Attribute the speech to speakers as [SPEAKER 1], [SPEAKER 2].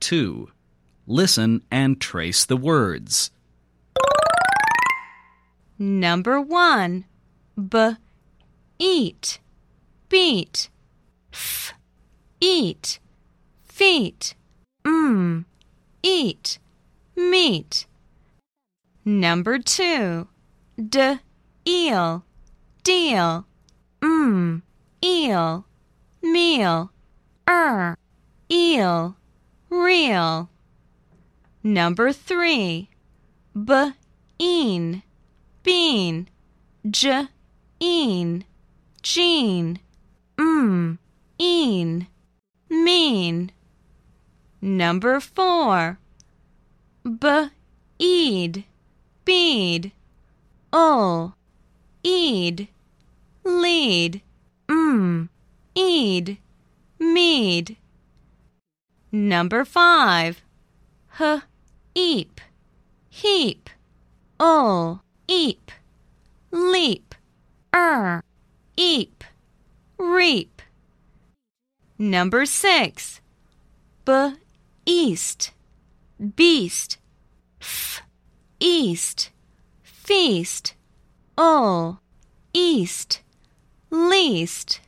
[SPEAKER 1] 2. Listen and trace the words.
[SPEAKER 2] Number 1. B. Eat. Beat. F. Eat. Feat. Mm. Eat. Meat. Number 2. D. Eel. Deal. Mm. Eel. Meal. Er. Eel. Real. Number 3. B. Een. Bean. J. Een. Jean. Mm. Een. Mean. Number 4. B. Eed. Bead. Ul. Eed. Lead. Mm. Eed. Mead. Number 5. H. Eep. Heap. Ul. Eep. Leap. Er. Eep. Reap. Number 6. B. East. Beast. F. East. Feast. Ul. East. Least.